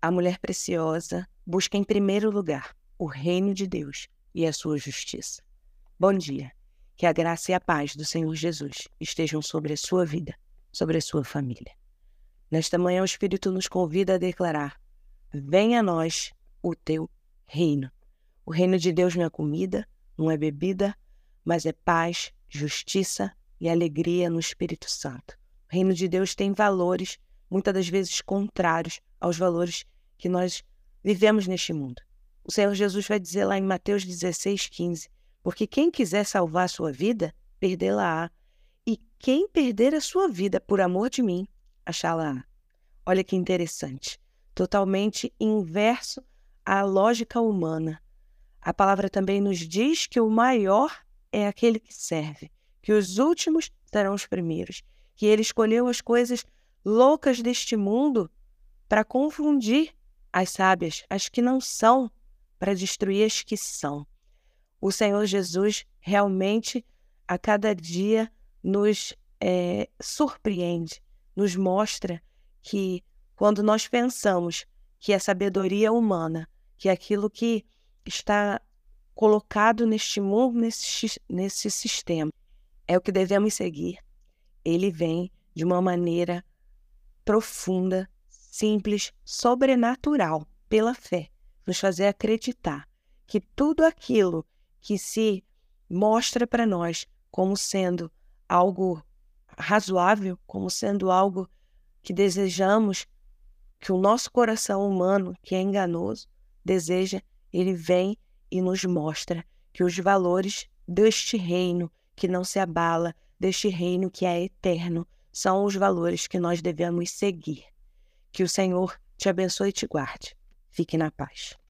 a mulher preciosa busca em primeiro lugar o reino de Deus e a sua justiça. Bom dia. Que a graça e a paz do Senhor Jesus estejam sobre a sua vida, sobre a sua família. Nesta manhã, o Espírito nos convida a declarar: Venha a nós o teu reino. O reino de Deus não é comida, não é bebida, mas é paz, justiça e alegria no Espírito Santo. O reino de Deus tem valores, muitas das vezes contrários aos valores que nós vivemos neste mundo. O Senhor Jesus vai dizer lá em Mateus 16, 15: Porque quem quiser salvar a sua vida, perdê-la-á. E quem perder a sua vida por amor de mim, achá-la-á. Olha que interessante. Totalmente inverso à lógica humana. A palavra também nos diz que o maior é aquele que serve, que os últimos serão os primeiros, que ele escolheu as coisas loucas deste mundo para confundir as sábias, as que não são, para destruir as que são. O Senhor Jesus realmente, a cada dia, nos é, surpreende, nos mostra que quando nós pensamos que a sabedoria humana, que aquilo que está colocado neste mundo, nesse, nesse sistema, é o que devemos seguir, ele vem de uma maneira profunda, simples, sobrenatural, pela fé, nos fazer acreditar que tudo aquilo que se mostra para nós como sendo algo razoável, como sendo algo que desejamos, que o nosso coração humano, que é enganoso, deseja, ele vem e nos mostra que os valores deste reino que não se abala, deste reino que é eterno, são os valores que nós devemos seguir. Que o Senhor te abençoe e te guarde. Fique na paz.